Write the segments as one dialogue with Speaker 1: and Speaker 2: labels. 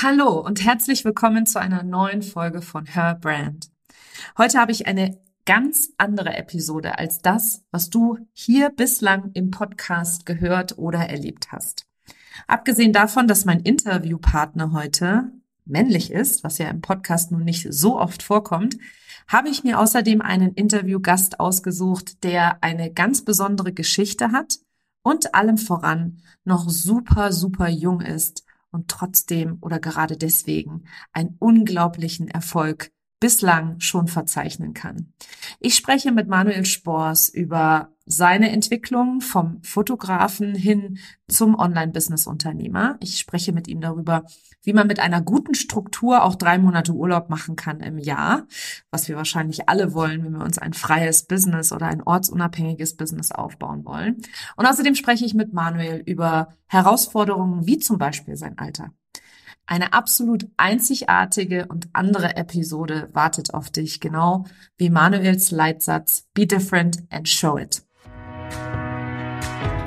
Speaker 1: Hallo und herzlich willkommen zu einer neuen Folge von Her Brand. Heute habe ich eine ganz andere Episode als das, was du hier bislang im Podcast gehört oder erlebt hast. Abgesehen davon, dass mein Interviewpartner heute männlich ist, was ja im Podcast nun nicht so oft vorkommt, habe ich mir außerdem einen Interviewgast ausgesucht, der eine ganz besondere Geschichte hat und allem voran noch super, super jung ist und trotzdem oder gerade deswegen einen unglaublichen Erfolg bislang schon verzeichnen kann. Ich spreche mit Manuel Spors über seine Entwicklung vom Fotografen hin zum Online-Business-Unternehmer. Ich spreche mit ihm darüber, wie man mit einer guten Struktur auch drei Monate Urlaub machen kann im Jahr, was wir wahrscheinlich alle wollen, wenn wir uns ein freies Business oder ein ortsunabhängiges Business aufbauen wollen. Und außerdem spreche ich mit Manuel über Herausforderungen wie zum Beispiel sein Alter. Eine absolut einzigartige und andere Episode wartet auf dich, genau wie Manuels Leitsatz Be different and show it.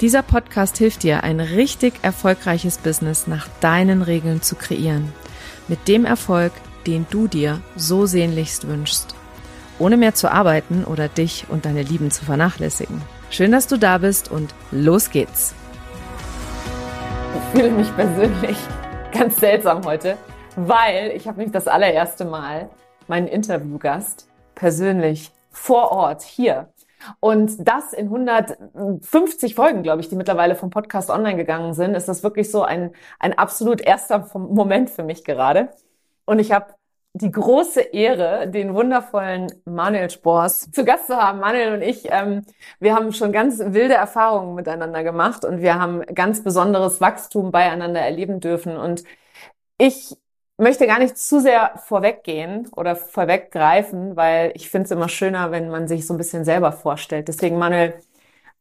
Speaker 1: Dieser Podcast hilft dir, ein richtig erfolgreiches Business nach deinen Regeln zu kreieren. Mit dem Erfolg, den du dir so sehnlichst wünschst. Ohne mehr zu arbeiten oder dich und deine Lieben zu vernachlässigen. Schön, dass du da bist und los geht's. Ich fühle mich persönlich ganz seltsam heute, weil ich habe nämlich das allererste Mal meinen Interviewgast persönlich vor Ort hier und das in 150 Folgen, glaube ich, die mittlerweile vom Podcast online gegangen sind, ist das wirklich so ein, ein absolut erster Moment für mich gerade. Und ich habe die große Ehre, den wundervollen Manuel Spors zu Gast zu haben. Manuel und ich, ähm, wir haben schon ganz wilde Erfahrungen miteinander gemacht und wir haben ganz besonderes Wachstum beieinander erleben dürfen. Und ich möchte gar nicht zu sehr vorweggehen oder vorweggreifen, weil ich finde es immer schöner, wenn man sich so ein bisschen selber vorstellt. Deswegen, Manuel,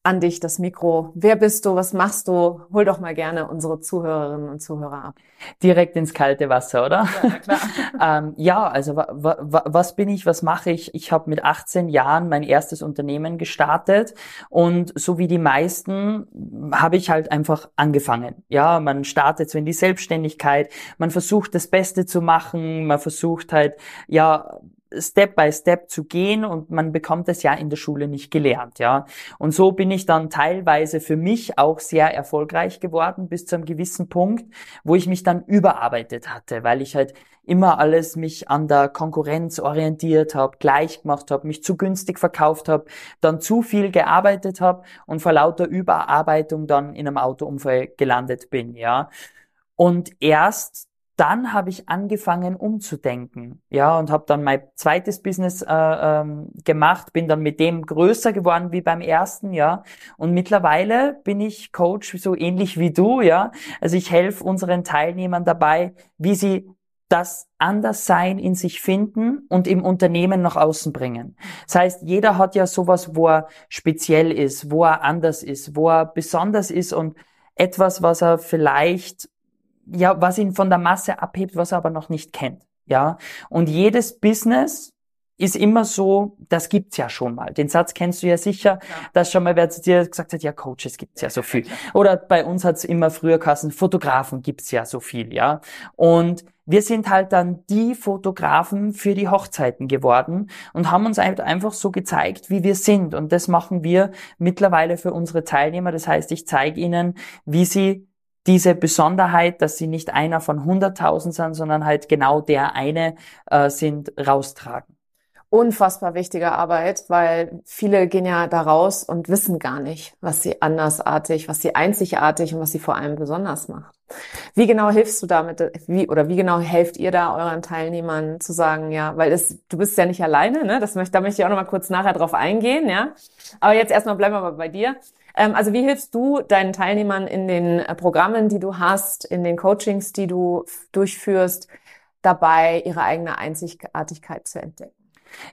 Speaker 1: an dich das Mikro. Wer bist du? Was machst du? Hol doch mal gerne unsere Zuhörerinnen und Zuhörer ab.
Speaker 2: Direkt ins kalte Wasser, oder? Ja, klar. ähm, ja also wa wa was bin ich? Was mache ich? Ich habe mit 18 Jahren mein erstes Unternehmen gestartet und so wie die meisten habe ich halt einfach angefangen. Ja, man startet so in die Selbstständigkeit, man versucht das Beste zu machen, man versucht halt ja Step by Step zu gehen und man bekommt es ja in der Schule nicht gelernt, ja. Und so bin ich dann teilweise für mich auch sehr erfolgreich geworden bis zu einem gewissen Punkt, wo ich mich dann überarbeitet hatte, weil ich halt immer alles mich an der Konkurrenz orientiert habe, gleich gemacht habe, mich zu günstig verkauft habe, dann zu viel gearbeitet habe und vor lauter Überarbeitung dann in einem Autounfall gelandet bin, ja. Und erst dann habe ich angefangen umzudenken, ja, und habe dann mein zweites Business äh, ähm, gemacht, bin dann mit dem größer geworden wie beim ersten, ja, und mittlerweile bin ich Coach so ähnlich wie du, ja, also ich helfe unseren Teilnehmern dabei, wie sie das Anderssein in sich finden und im Unternehmen nach außen bringen. Das heißt, jeder hat ja sowas, wo er speziell ist, wo er anders ist, wo er besonders ist und etwas, was er vielleicht ja, was ihn von der Masse abhebt, was er aber noch nicht kennt. Ja, und jedes Business ist immer so, das gibt's ja schon mal. Den Satz kennst du ja sicher, ja. dass schon mal wer zu dir gesagt hat, ja, Coaches gibt's ja so viel. Oder bei uns hat's immer früher Kassen, Fotografen gibt's ja so viel, ja. Und wir sind halt dann die Fotografen für die Hochzeiten geworden und haben uns einfach so gezeigt, wie wir sind. Und das machen wir mittlerweile für unsere Teilnehmer. Das heißt, ich zeige ihnen, wie sie diese Besonderheit, dass sie nicht einer von 100.000 sind, sondern halt genau der eine äh, sind, raustragen.
Speaker 1: Unfassbar wichtige Arbeit, weil viele gehen ja da raus und wissen gar nicht, was sie andersartig, was sie einzigartig und was sie vor allem besonders macht. Wie genau hilfst du damit, wie, oder wie genau helft ihr da euren Teilnehmern zu sagen, ja, weil es, du bist ja nicht alleine, ne? Das möchte, da möchte ich auch noch mal kurz nachher drauf eingehen, ja. Aber jetzt erstmal bleiben wir mal bei dir. Ähm, also wie hilfst du deinen Teilnehmern in den äh, Programmen, die du hast, in den Coachings, die du durchführst, dabei, ihre eigene Einzigartigkeit zu entdecken?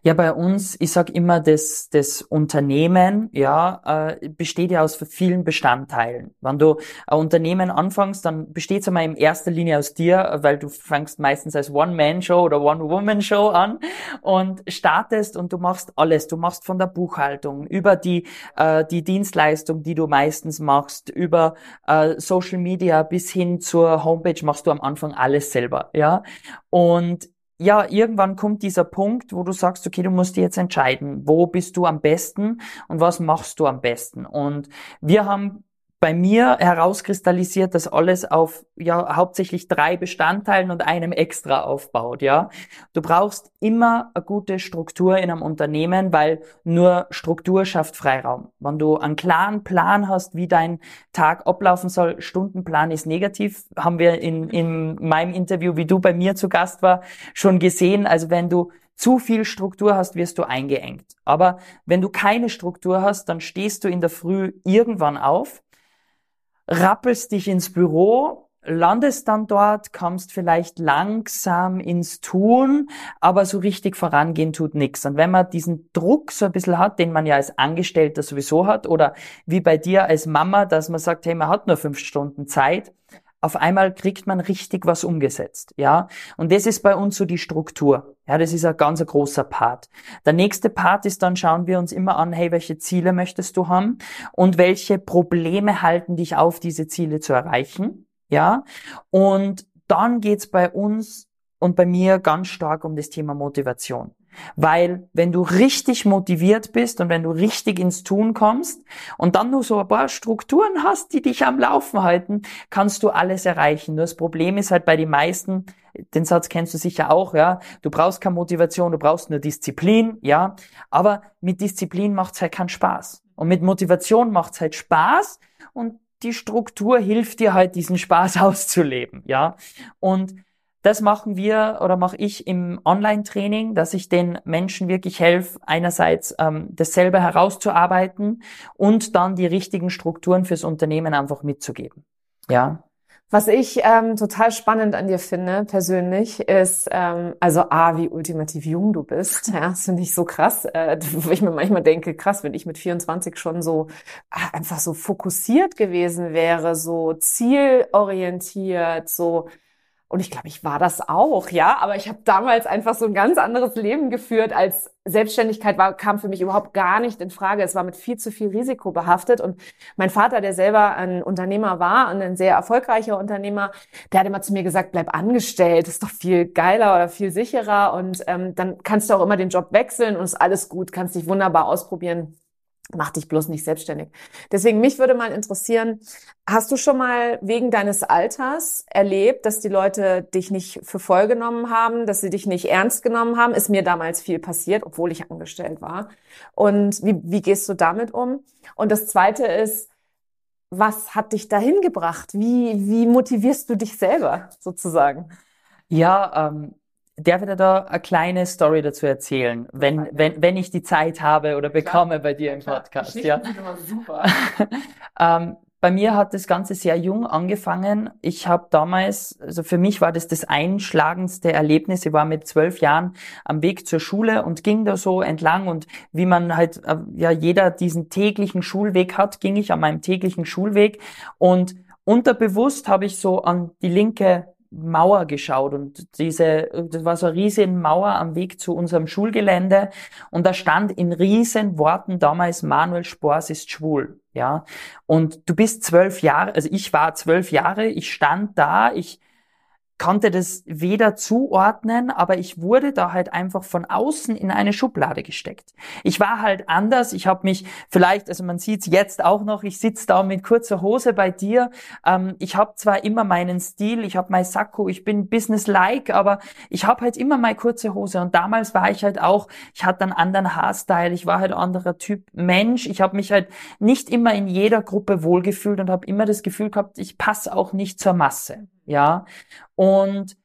Speaker 2: Ja, bei uns, ich sag immer, das, das Unternehmen ja, äh, besteht ja aus vielen Bestandteilen. Wenn du ein Unternehmen anfängst, dann besteht es einmal in erster Linie aus dir, weil du fängst meistens als One-Man-Show oder One-Woman-Show an und startest und du machst alles. Du machst von der Buchhaltung über die, äh, die Dienstleistung, die du meistens machst, über äh, Social Media bis hin zur Homepage machst du am Anfang alles selber. Ja, und ja, irgendwann kommt dieser Punkt, wo du sagst, okay, du musst dir jetzt entscheiden, wo bist du am besten und was machst du am besten. Und wir haben bei mir herauskristallisiert, dass alles auf ja hauptsächlich drei Bestandteilen und einem extra aufbaut, ja. Du brauchst immer eine gute Struktur in einem Unternehmen, weil nur Struktur schafft Freiraum. Wenn du einen klaren Plan hast, wie dein Tag ablaufen soll, Stundenplan ist negativ, haben wir in, in meinem Interview, wie du bei mir zu Gast war, schon gesehen. Also wenn du zu viel Struktur hast, wirst du eingeengt. Aber wenn du keine Struktur hast, dann stehst du in der Früh irgendwann auf rappelst dich ins Büro, landest dann dort, kommst vielleicht langsam ins Tun, aber so richtig vorangehen tut nichts. Und wenn man diesen Druck so ein bisschen hat, den man ja als Angestellter sowieso hat, oder wie bei dir als Mama, dass man sagt, hey, man hat nur fünf Stunden Zeit, auf einmal kriegt man richtig was umgesetzt, ja. Und das ist bei uns so die Struktur. Ja, das ist ein ganz großer Part. Der nächste Part ist dann, schauen wir uns immer an, hey, welche Ziele möchtest du haben und welche Probleme halten dich auf, diese Ziele zu erreichen, ja. Und dann geht's bei uns und bei mir ganz stark um das Thema Motivation. Weil wenn du richtig motiviert bist und wenn du richtig ins Tun kommst und dann nur so ein paar Strukturen hast, die dich am Laufen halten, kannst du alles erreichen. Nur das Problem ist halt bei den meisten, den Satz kennst du sicher auch, ja, du brauchst keine Motivation, du brauchst nur Disziplin, ja, aber mit Disziplin macht's halt keinen Spaß. Und mit Motivation macht's halt Spaß und die Struktur hilft dir halt, diesen Spaß auszuleben, ja. Und das machen wir oder mache ich im Online-Training, dass ich den Menschen wirklich helfe, einerseits ähm, dasselbe herauszuarbeiten und dann die richtigen Strukturen fürs Unternehmen einfach mitzugeben. Ja.
Speaker 1: Was ich ähm, total spannend an dir finde, persönlich, ist, ähm, also A, wie ultimativ jung du bist. Ja, das finde ich so krass, äh, wo ich mir manchmal denke, krass, wenn ich mit 24 schon so ah, einfach so fokussiert gewesen wäre, so zielorientiert, so und ich glaube, ich war das auch, ja. Aber ich habe damals einfach so ein ganz anderes Leben geführt, als Selbstständigkeit war, kam für mich überhaupt gar nicht in Frage. Es war mit viel zu viel Risiko behaftet. Und mein Vater, der selber ein Unternehmer war und ein sehr erfolgreicher Unternehmer, der hat immer zu mir gesagt, bleib angestellt, ist doch viel geiler oder viel sicherer. Und ähm, dann kannst du auch immer den Job wechseln und ist alles gut, kannst dich wunderbar ausprobieren. Mach dich bloß nicht selbstständig. Deswegen mich würde mal interessieren, hast du schon mal wegen deines Alters erlebt, dass die Leute dich nicht für voll genommen haben, dass sie dich nicht ernst genommen haben? Ist mir damals viel passiert, obwohl ich angestellt war. Und wie, wie gehst du damit um? Und das zweite ist, was hat dich dahin gebracht? Wie, wie motivierst du dich selber sozusagen?
Speaker 2: Ja, ähm, darf ich da eine kleine Story dazu erzählen, wenn, wenn, wenn ich die Zeit habe oder bekomme Klar. bei dir im Podcast. Ja. Super. ähm, bei mir hat das Ganze sehr jung angefangen. Ich habe damals, also für mich war das das einschlagendste Erlebnis. Ich war mit zwölf Jahren am Weg zur Schule und ging da so entlang und wie man halt, äh, ja, jeder diesen täglichen Schulweg hat, ging ich an meinem täglichen Schulweg und unterbewusst habe ich so an die linke Mauer geschaut und diese, das war so eine riesen Mauer am Weg zu unserem Schulgelände und da stand in riesen Worten damals Manuel Spors ist schwul, ja. Und du bist zwölf Jahre, also ich war zwölf Jahre, ich stand da, ich konnte das weder zuordnen, aber ich wurde da halt einfach von außen in eine Schublade gesteckt. Ich war halt anders, ich habe mich vielleicht, also man sieht es jetzt auch noch, ich sitze da mit kurzer Hose bei dir. Ähm, ich habe zwar immer meinen Stil, ich habe mein Sakko, ich bin business-like, aber ich habe halt immer meine kurze Hose und damals war ich halt auch, ich hatte einen anderen Haarstyle, ich war halt anderer Typ Mensch, ich habe mich halt nicht immer in jeder Gruppe wohlgefühlt und habe immer das Gefühl gehabt, ich passe auch nicht zur Masse ja. Und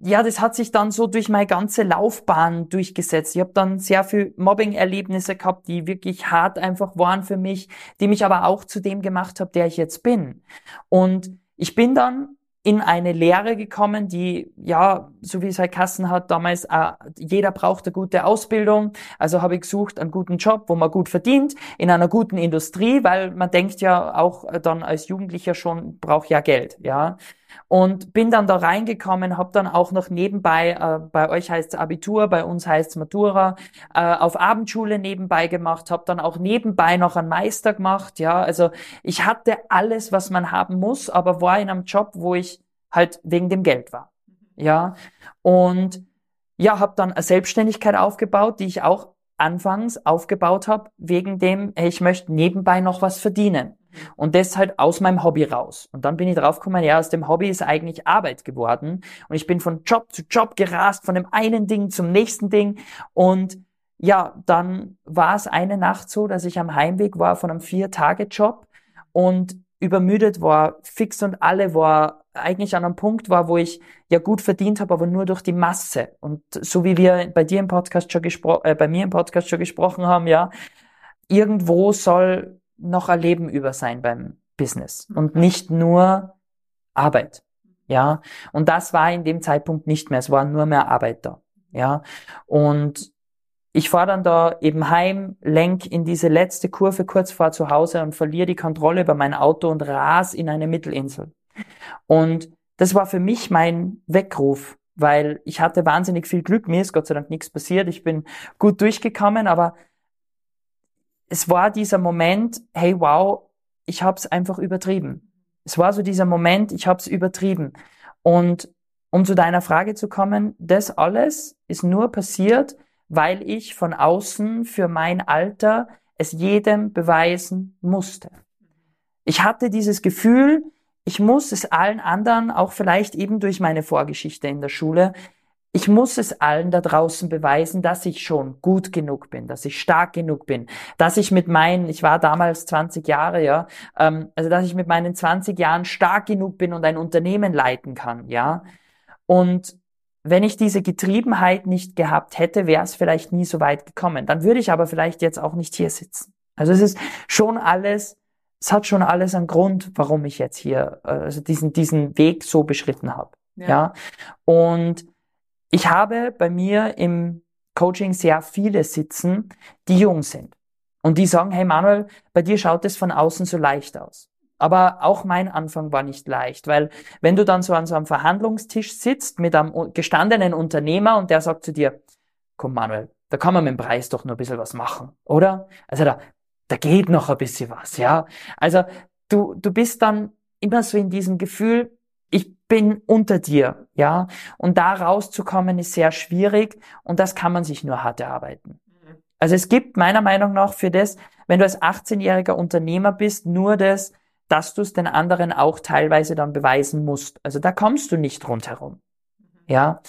Speaker 2: ja, das hat sich dann so durch meine ganze Laufbahn durchgesetzt. Ich habe dann sehr viel Mobbing-Erlebnisse gehabt, die wirklich hart einfach waren für mich, die mich aber auch zu dem gemacht haben, der ich jetzt bin. Und ich bin dann in eine Lehre gekommen, die, ja, so wie es halt Kassen hat, damals, äh, jeder braucht eine gute Ausbildung. Also habe ich gesucht einen guten Job, wo man gut verdient, in einer guten Industrie, weil man denkt ja auch dann als Jugendlicher schon, braucht ja Geld, ja. Und bin dann da reingekommen, habe dann auch noch nebenbei, äh, bei euch heißt es Abitur, bei uns heißt es Matura, äh, auf Abendschule nebenbei gemacht, habe dann auch nebenbei noch einen Meister gemacht. Ja, also ich hatte alles, was man haben muss, aber war in einem Job, wo ich halt wegen dem Geld war. Ja, und ja, habe dann eine Selbstständigkeit aufgebaut, die ich auch anfangs aufgebaut habe, wegen dem, hey, ich möchte nebenbei noch was verdienen. Und das halt aus meinem Hobby raus. Und dann bin ich draufgekommen, ja, aus dem Hobby ist eigentlich Arbeit geworden. Und ich bin von Job zu Job gerast, von dem einen Ding zum nächsten Ding. Und ja, dann war es eine Nacht so, dass ich am Heimweg war von einem Vier-Tage-Job und übermüdet war, fix und alle war, eigentlich an einem Punkt war, wo ich ja gut verdient habe, aber nur durch die Masse. Und so wie wir bei dir im Podcast schon gesprochen, äh, bei mir im Podcast schon gesprochen haben, ja, irgendwo soll noch ein Leben über sein beim Business und nicht nur Arbeit. Ja, und das war in dem Zeitpunkt nicht mehr. Es war nur mehr Arbeit da. Ja, und ich fahre dann da eben heim, lenk in diese letzte Kurve kurz vor zu Hause und verliere die Kontrolle über mein Auto und ras in eine Mittelinsel. Und das war für mich mein Weckruf, weil ich hatte wahnsinnig viel Glück. Mir ist Gott sei Dank nichts passiert. Ich bin gut durchgekommen, aber es war dieser Moment, hey wow, ich habe es einfach übertrieben. Es war so dieser Moment, ich habe es übertrieben. Und um zu deiner Frage zu kommen, das alles ist nur passiert, weil ich von außen für mein Alter es jedem beweisen musste. Ich hatte dieses Gefühl, ich muss es allen anderen, auch vielleicht eben durch meine Vorgeschichte in der Schule, ich muss es allen da draußen beweisen, dass ich schon gut genug bin, dass ich stark genug bin, dass ich mit meinen, ich war damals 20 Jahre, ja, ähm, also dass ich mit meinen 20 Jahren stark genug bin und ein Unternehmen leiten kann, ja. Und wenn ich diese Getriebenheit nicht gehabt hätte, wäre es vielleicht nie so weit gekommen. Dann würde ich aber vielleicht jetzt auch nicht hier sitzen. Also es ist schon alles, es hat schon alles einen Grund, warum ich jetzt hier äh, also diesen diesen Weg so beschritten habe. Ja. ja. Und ich habe bei mir im Coaching sehr viele sitzen, die jung sind. Und die sagen, hey Manuel, bei dir schaut es von außen so leicht aus. Aber auch mein Anfang war nicht leicht, weil wenn du dann so an so einem Verhandlungstisch sitzt mit einem gestandenen Unternehmer und der sagt zu dir, komm Manuel, da kann man mit dem Preis doch nur ein bisschen was machen, oder? Also da, da geht noch ein bisschen was, ja. Also du, du bist dann immer so in diesem Gefühl, ich bin unter dir, ja. Und da rauszukommen ist sehr schwierig und das kann man sich nur hart erarbeiten. Mhm. Also es gibt meiner Meinung nach für das, wenn du als 18-jähriger Unternehmer bist, nur das, dass du es den anderen auch teilweise dann beweisen musst. Also da kommst du nicht rundherum. Mhm. Ja.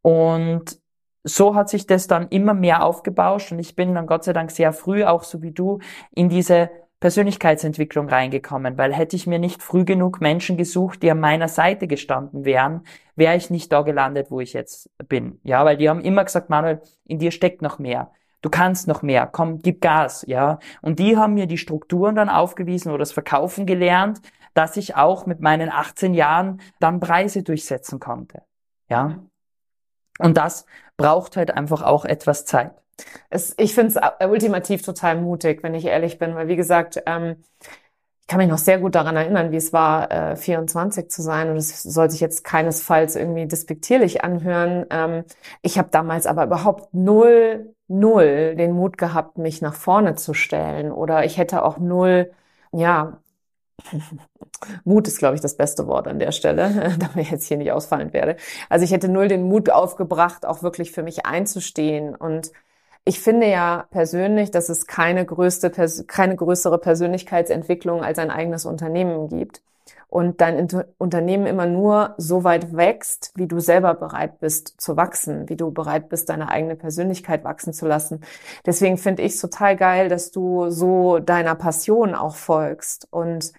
Speaker 2: Und so hat sich das dann immer mehr aufgebauscht und ich bin dann Gott sei Dank sehr früh, auch so wie du, in diese Persönlichkeitsentwicklung reingekommen, weil hätte ich mir nicht früh genug Menschen gesucht, die an meiner Seite gestanden wären, wäre ich nicht da gelandet, wo ich jetzt bin. Ja, weil die haben immer gesagt, Manuel, in dir steckt noch mehr. Du kannst noch mehr. Komm, gib Gas, ja. Und die haben mir die Strukturen dann aufgewiesen oder das Verkaufen gelernt, dass ich auch mit meinen 18 Jahren dann Preise durchsetzen konnte. Ja. Und das braucht halt einfach auch etwas Zeit.
Speaker 1: Es, ich finde es ultimativ total mutig, wenn ich ehrlich bin, weil wie gesagt, ähm, ich kann mich noch sehr gut daran erinnern, wie es war, äh, 24 zu sein. Und es soll sich jetzt keinesfalls irgendwie despektierlich anhören. Ähm, ich habe damals aber überhaupt null, null den Mut gehabt, mich nach vorne zu stellen. Oder ich hätte auch null, ja, Mut ist, glaube ich, das beste Wort an der Stelle, da mir jetzt hier nicht ausfallen werde. Also ich hätte null den Mut aufgebracht, auch wirklich für mich einzustehen und ich finde ja persönlich, dass es keine größte, keine größere Persönlichkeitsentwicklung als ein eigenes Unternehmen gibt. Und dein Unternehmen immer nur so weit wächst, wie du selber bereit bist zu wachsen, wie du bereit bist, deine eigene Persönlichkeit wachsen zu lassen. Deswegen finde ich es total geil, dass du so deiner Passion auch folgst. Und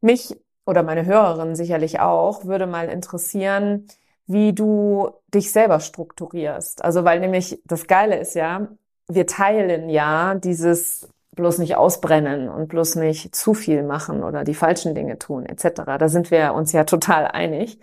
Speaker 1: mich oder meine Hörerin sicherlich auch würde mal interessieren, wie du dich selber strukturierst. Also weil nämlich das Geile ist ja, wir teilen ja dieses bloß nicht ausbrennen und bloß nicht zu viel machen oder die falschen Dinge tun etc. Da sind wir uns ja total einig.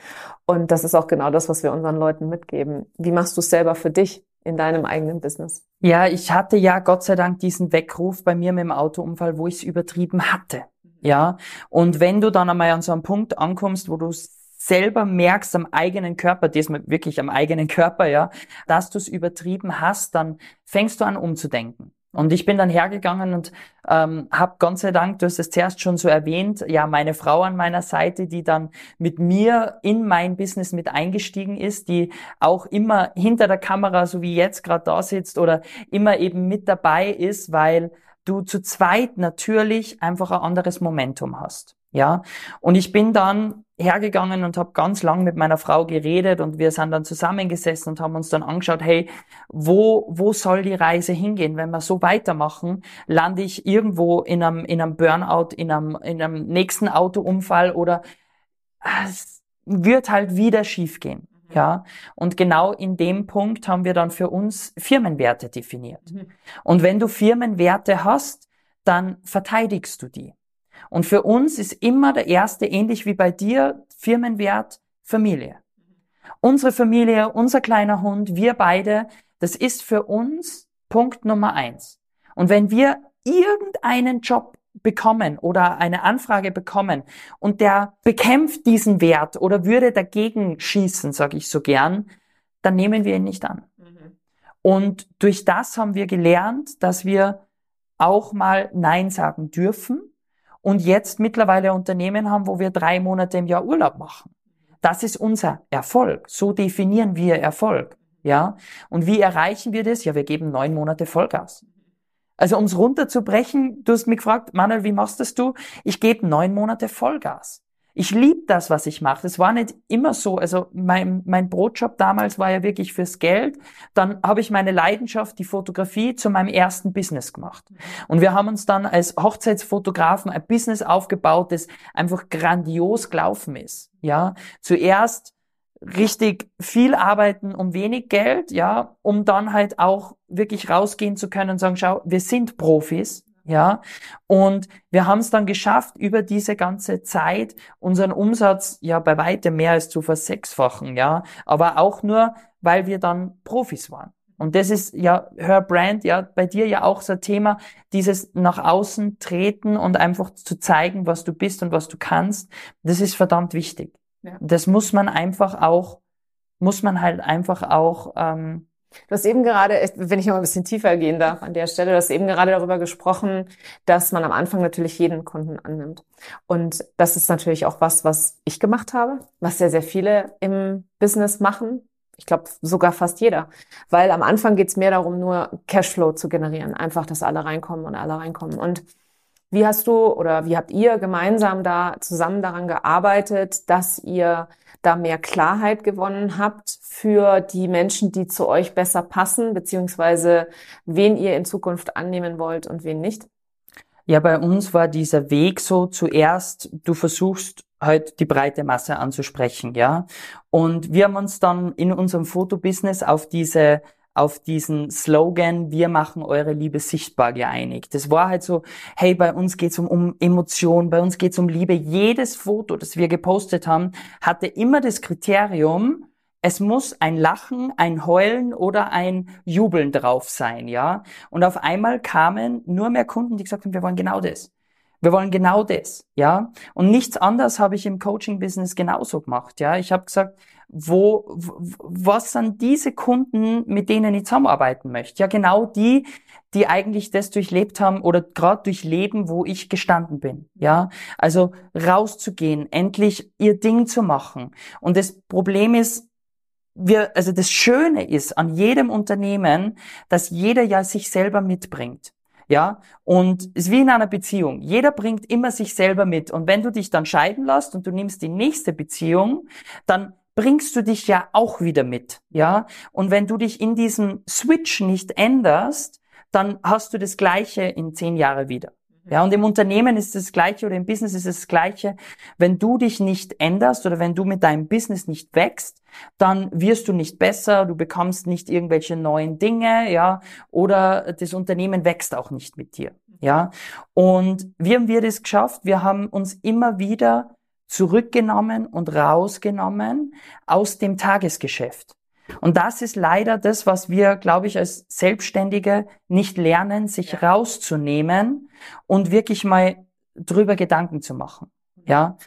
Speaker 1: Und das ist auch genau das, was wir unseren Leuten mitgeben. Wie machst du es selber für dich in deinem eigenen Business?
Speaker 2: Ja, ich hatte ja Gott sei Dank diesen Weckruf bei mir mit dem Autounfall, wo ich es übertrieben hatte. Ja, und wenn du dann einmal an so einem Punkt ankommst, wo du selber merkst am eigenen Körper, diesmal wirklich am eigenen Körper, ja, dass du es übertrieben hast, dann fängst du an umzudenken. Und ich bin dann hergegangen und ähm, habe Gott sei Dank, du hast es zuerst schon so erwähnt, ja, meine Frau an meiner Seite, die dann mit mir in mein Business mit eingestiegen ist, die auch immer hinter der Kamera, so wie jetzt gerade da sitzt oder immer eben mit dabei ist, weil du zu zweit natürlich einfach ein anderes Momentum hast. Ja, und ich bin dann hergegangen und habe ganz lang mit meiner Frau geredet und wir sind dann zusammengesessen und haben uns dann angeschaut, hey, wo, wo soll die Reise hingehen? Wenn wir so weitermachen, lande ich irgendwo in einem, in einem Burnout, in einem, in einem nächsten Autounfall oder es wird halt wieder schiefgehen. Mhm. Ja, und genau in dem Punkt haben wir dann für uns Firmenwerte definiert. Mhm. Und wenn du Firmenwerte hast, dann verteidigst du die. Und für uns ist immer der erste, ähnlich wie bei dir, Firmenwert Familie. Unsere Familie, unser kleiner Hund, wir beide, das ist für uns Punkt Nummer eins. Und wenn wir irgendeinen Job bekommen oder eine Anfrage bekommen und der bekämpft diesen Wert oder würde dagegen schießen, sage ich so gern, dann nehmen wir ihn nicht an. Mhm. Und durch das haben wir gelernt, dass wir auch mal Nein sagen dürfen und jetzt mittlerweile Unternehmen haben, wo wir drei Monate im Jahr Urlaub machen. Das ist unser Erfolg. So definieren wir Erfolg. Ja. Und wie erreichen wir das? Ja, wir geben neun Monate Vollgas. Also ums runterzubrechen, du hast mich gefragt, Manuel, wie machst das du? Ich gebe neun Monate Vollgas. Ich liebe das, was ich mache. Das war nicht immer so. Also mein, mein Brotjob damals war ja wirklich fürs Geld. Dann habe ich meine Leidenschaft, die Fotografie, zu meinem ersten Business gemacht. Und wir haben uns dann als Hochzeitsfotografen ein Business aufgebaut, das einfach grandios gelaufen ist. Ja, zuerst richtig viel arbeiten um wenig Geld, ja, um dann halt auch wirklich rausgehen zu können und sagen, schau, wir sind Profis, ja, und wir haben es dann geschafft, über diese ganze Zeit unseren Umsatz ja bei weitem mehr als zu versechsfachen, ja, aber auch nur, weil wir dann Profis waren. Und das ist ja Her Brand, ja, bei dir ja auch so ein Thema, dieses nach außen treten und einfach zu zeigen, was du bist und was du kannst. Das ist verdammt wichtig. Ja. Das muss man einfach auch, muss man halt einfach auch ähm,
Speaker 1: Du hast eben gerade, wenn ich noch ein bisschen tiefer gehen darf an der Stelle, du hast eben gerade darüber gesprochen, dass man am Anfang natürlich jeden Kunden annimmt. Und das ist natürlich auch was, was ich gemacht habe, was sehr, sehr viele im Business machen. Ich glaube sogar fast jeder. Weil am Anfang geht es mehr darum, nur Cashflow zu generieren. Einfach, dass alle reinkommen und alle reinkommen. Und wie hast du oder wie habt ihr gemeinsam da zusammen daran gearbeitet, dass ihr da mehr Klarheit gewonnen habt für die Menschen, die zu euch besser passen, beziehungsweise wen ihr in Zukunft annehmen wollt und wen nicht?
Speaker 2: Ja, bei uns war dieser Weg so zuerst, du versuchst halt die breite Masse anzusprechen, ja. Und wir haben uns dann in unserem Fotobusiness auf diese auf diesen Slogan, wir machen eure Liebe sichtbar geeinigt. Das war halt so, hey, bei uns geht's um, um Emotion, bei uns geht's um Liebe. Jedes Foto, das wir gepostet haben, hatte immer das Kriterium, es muss ein Lachen, ein Heulen oder ein Jubeln drauf sein, ja. Und auf einmal kamen nur mehr Kunden, die gesagt haben, wir wollen genau das. Wir wollen genau das, ja. Und nichts anderes habe ich im Coaching-Business genauso gemacht, ja. Ich habe gesagt, wo, was sind diese Kunden, mit denen ich zusammenarbeiten möchte? Ja, genau die, die eigentlich das durchlebt haben oder gerade durchleben, wo ich gestanden bin. Ja, also rauszugehen, endlich ihr Ding zu machen. Und das Problem ist, wir, also das Schöne ist an jedem Unternehmen, dass jeder ja sich selber mitbringt. Ja, und es ist wie in einer Beziehung. Jeder bringt immer sich selber mit. Und wenn du dich dann scheiden lässt und du nimmst die nächste Beziehung, dann bringst du dich ja auch wieder mit, ja. Und wenn du dich in diesem Switch nicht änderst, dann hast du das Gleiche in zehn Jahre wieder. Ja, und im Unternehmen ist das Gleiche oder im Business ist es das Gleiche. Wenn du dich nicht änderst oder wenn du mit deinem Business nicht wächst, dann wirst du nicht besser, du bekommst nicht irgendwelche neuen Dinge, ja, oder das Unternehmen wächst auch nicht mit dir, ja. Und wie haben wir das geschafft? Wir haben uns immer wieder zurückgenommen und rausgenommen aus dem Tagesgeschäft. Und das ist leider das, was wir, glaube ich, als Selbstständige nicht lernen, sich rauszunehmen und wirklich mal drüber Gedanken zu machen. Ja.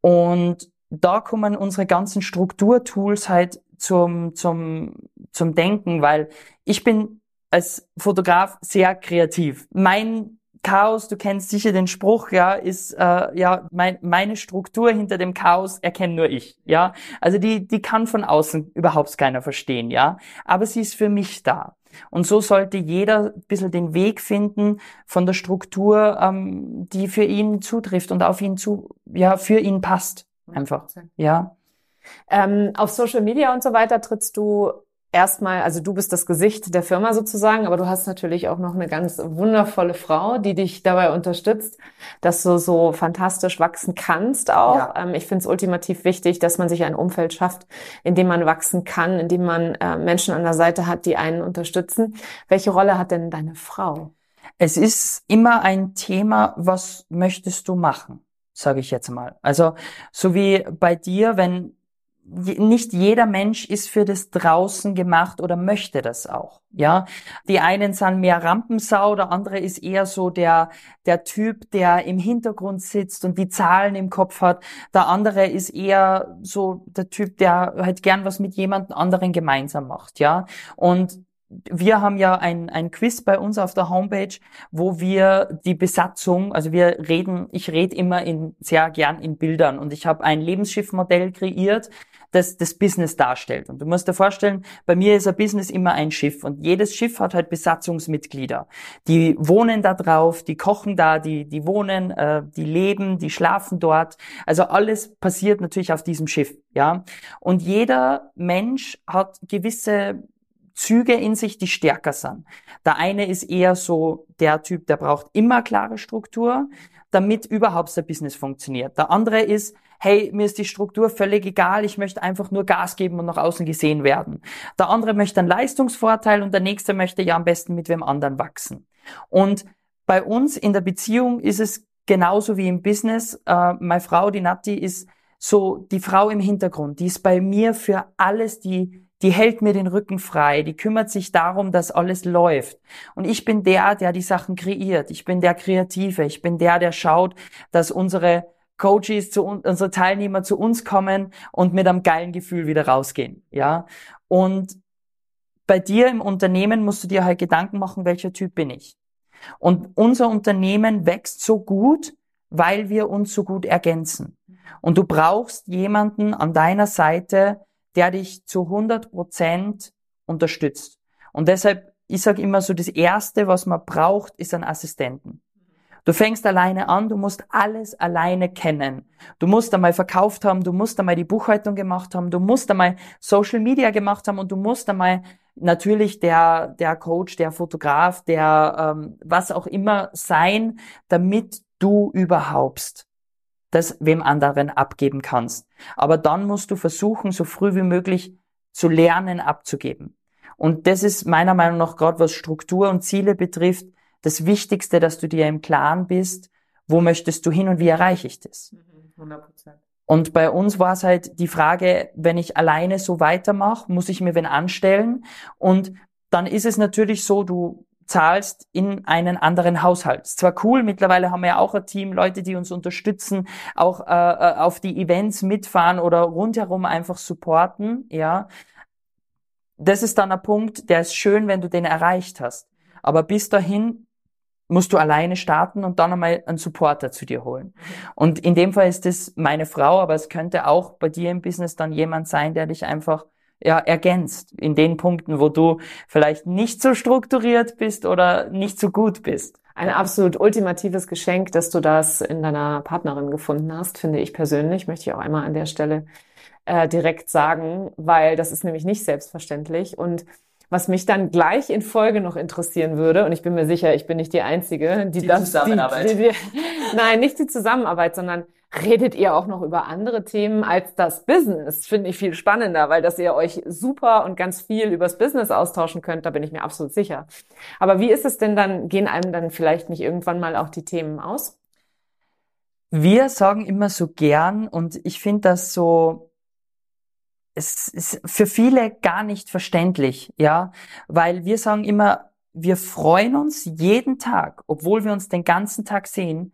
Speaker 2: Und da kommen unsere ganzen Strukturtools halt zum, zum, zum Denken, weil ich bin als Fotograf sehr kreativ. Mein Chaos, du kennst sicher den Spruch, ja, ist äh, ja mein, meine Struktur hinter dem Chaos erkenne nur ich, ja. Also die die kann von außen überhaupt keiner verstehen, ja. Aber sie ist für mich da. Und so sollte jeder ein bisschen den Weg finden von der Struktur, ähm, die für ihn zutrifft und auf ihn zu, ja, für ihn passt. Einfach. Ja.
Speaker 1: Ähm, auf Social Media und so weiter trittst du erstmal, also du bist das Gesicht der Firma sozusagen, aber du hast natürlich auch noch eine ganz wundervolle Frau, die dich dabei unterstützt, dass du so fantastisch wachsen kannst auch. Ja. Ähm, ich finde es ultimativ wichtig, dass man sich ein Umfeld schafft, in dem man wachsen kann, in dem man äh, Menschen an der Seite hat, die einen unterstützen. Welche Rolle hat denn deine Frau?
Speaker 2: Es ist immer ein Thema, was möchtest du machen, sage ich jetzt mal. Also so wie bei dir, wenn nicht jeder Mensch ist für das draußen gemacht oder möchte das auch. Ja, die einen sind mehr Rampensau, der andere ist eher so der der Typ, der im Hintergrund sitzt und die Zahlen im Kopf hat. Der andere ist eher so der Typ, der halt gern was mit jemand anderen gemeinsam macht. Ja, und wir haben ja ein, ein Quiz bei uns auf der Homepage, wo wir die Besatzung, also wir reden, ich rede immer in, sehr gern in Bildern und ich habe ein Lebensschiffmodell kreiert, das das Business darstellt. Und du musst dir vorstellen, bei mir ist ein Business immer ein Schiff und jedes Schiff hat halt Besatzungsmitglieder. Die wohnen da drauf, die kochen da, die, die wohnen, äh, die leben, die schlafen dort. Also alles passiert natürlich auf diesem Schiff, ja. Und jeder Mensch hat gewisse Züge in sich, die stärker sind. Der eine ist eher so der Typ, der braucht immer klare Struktur, damit überhaupt sein Business funktioniert. Der andere ist, hey, mir ist die Struktur völlig egal, ich möchte einfach nur Gas geben und nach außen gesehen werden. Der andere möchte einen Leistungsvorteil und der nächste möchte ja am besten mit wem anderen wachsen. Und bei uns in der Beziehung ist es genauso wie im Business. Äh, meine Frau, die Nati, ist so die Frau im Hintergrund. Die ist bei mir für alles, die die hält mir den Rücken frei, die kümmert sich darum, dass alles läuft. Und ich bin der, der die Sachen kreiert. Ich bin der Kreative. Ich bin der, der schaut, dass unsere Coaches, zu unsere Teilnehmer zu uns kommen und mit einem geilen Gefühl wieder rausgehen. Ja. Und bei dir im Unternehmen musst du dir halt Gedanken machen, welcher Typ bin ich. Und unser Unternehmen wächst so gut, weil wir uns so gut ergänzen. Und du brauchst jemanden an deiner Seite, der dich zu 100 Prozent unterstützt. Und deshalb, ich sage immer so, das Erste, was man braucht, ist ein Assistenten. Du fängst alleine an, du musst alles alleine kennen. Du musst einmal verkauft haben, du musst einmal die Buchhaltung gemacht haben, du musst einmal Social Media gemacht haben und du musst einmal natürlich der, der Coach, der Fotograf, der ähm, was auch immer sein, damit du überhaupt das wem anderen abgeben kannst. Aber dann musst du versuchen, so früh wie möglich zu lernen, abzugeben. Und das ist meiner Meinung nach gerade was Struktur und Ziele betrifft, das Wichtigste, dass du dir im Klaren bist, wo möchtest du hin und wie erreiche ich das? 100%. Mhm, und bei uns war es halt die Frage, wenn ich alleine so weitermache, muss ich mir wen anstellen? Und dann ist es natürlich so, du zahlst in einen anderen Haushalt. Ist zwar cool, mittlerweile haben wir ja auch ein Team, Leute, die uns unterstützen, auch äh, äh, auf die Events mitfahren oder rundherum einfach supporten, ja. Das ist dann ein Punkt, der ist schön, wenn du den erreicht hast. Aber bis dahin musst du alleine starten und dann einmal einen Supporter zu dir holen. Und in dem Fall ist das meine Frau, aber es könnte auch bei dir im Business dann jemand sein, der dich einfach ja, ergänzt in den Punkten, wo du vielleicht nicht so strukturiert bist oder nicht so gut bist.
Speaker 1: Ein absolut ultimatives Geschenk, dass du das in deiner Partnerin gefunden hast, finde ich persönlich, möchte ich auch einmal an der Stelle äh, direkt sagen, weil das ist nämlich nicht selbstverständlich. Und Was mich dann gleich in Folge noch interessieren würde, und ich bin mir sicher, ich bin nicht die Einzige, die,
Speaker 2: die
Speaker 1: das,
Speaker 2: Zusammenarbeit.
Speaker 1: Die, die, nein, nicht die Zusammenarbeit, sondern redet ihr auch noch über andere Themen als das Business? Finde ich viel spannender, weil dass ihr euch super und ganz viel übers Business austauschen könnt, da bin ich mir absolut sicher. Aber wie ist es denn dann, gehen einem dann vielleicht nicht irgendwann mal auch die Themen aus?
Speaker 2: Wir sagen immer so gern und ich finde das so, es ist für viele gar nicht verständlich, ja, weil wir sagen immer, wir freuen uns jeden Tag, obwohl wir uns den ganzen Tag sehen,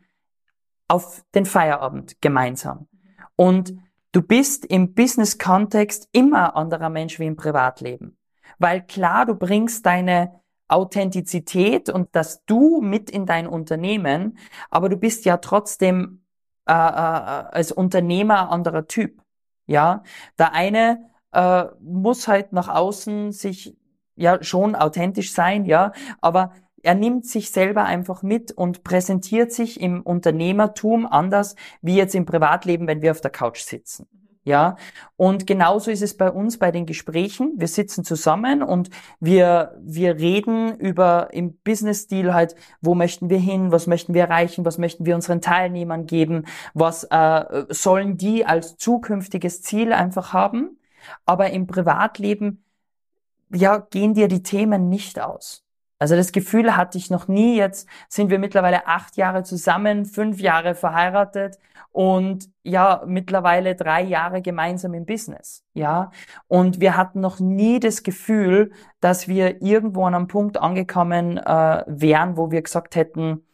Speaker 2: auf den Feierabend gemeinsam. Und du bist im Business-Kontext immer anderer Mensch wie im Privatleben. Weil klar, du bringst deine Authentizität und das Du mit in dein Unternehmen, aber du bist ja trotzdem äh, äh, als Unternehmer anderer Typ. Ja, der eine äh, muss halt nach außen sich ja schon authentisch sein, ja, aber er nimmt sich selber einfach mit und präsentiert sich im Unternehmertum anders wie jetzt im Privatleben, wenn wir auf der Couch sitzen. Ja, und genauso ist es bei uns bei den Gesprächen. Wir sitzen zusammen und wir, wir reden über im Business-Stil halt, wo möchten wir hin, was möchten wir erreichen, was möchten wir unseren Teilnehmern geben, was äh, sollen die als zukünftiges Ziel einfach haben. Aber im Privatleben, ja, gehen dir die Themen nicht aus. Also das Gefühl hatte ich noch nie. Jetzt sind wir mittlerweile acht Jahre zusammen, fünf Jahre verheiratet und ja, mittlerweile drei Jahre gemeinsam im Business. Ja, und wir hatten noch nie das Gefühl, dass wir irgendwo an einem Punkt angekommen äh, wären, wo wir gesagt hätten,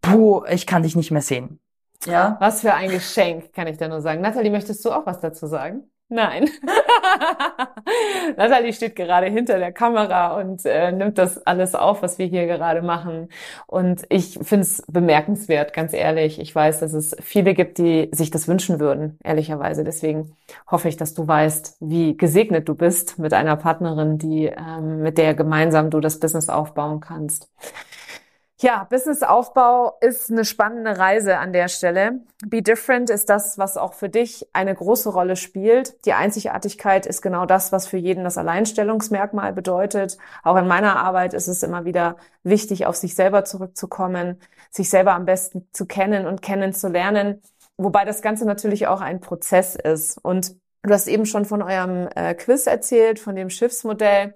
Speaker 2: puh, ich kann dich nicht mehr sehen.
Speaker 1: Ja. Was für ein Geschenk, kann ich da nur sagen. Nathalie, möchtest du auch was dazu sagen? Nein. Nathalie steht gerade hinter der Kamera und äh, nimmt das alles auf, was wir hier gerade machen. Und ich finde es bemerkenswert, ganz ehrlich. Ich weiß, dass es viele gibt, die sich das wünschen würden, ehrlicherweise. Deswegen hoffe ich, dass du weißt, wie gesegnet du bist mit einer Partnerin, die ähm, mit der gemeinsam du das Business aufbauen kannst. Ja, Businessaufbau ist eine spannende Reise an der Stelle. Be Different ist das, was auch für dich eine große Rolle spielt. Die Einzigartigkeit ist genau das, was für jeden das Alleinstellungsmerkmal bedeutet. Auch in meiner Arbeit ist es immer wieder wichtig, auf sich selber zurückzukommen, sich selber am besten zu kennen und kennenzulernen. Wobei das Ganze natürlich auch ein Prozess ist. Und du hast eben schon von eurem äh, Quiz erzählt, von dem Schiffsmodell.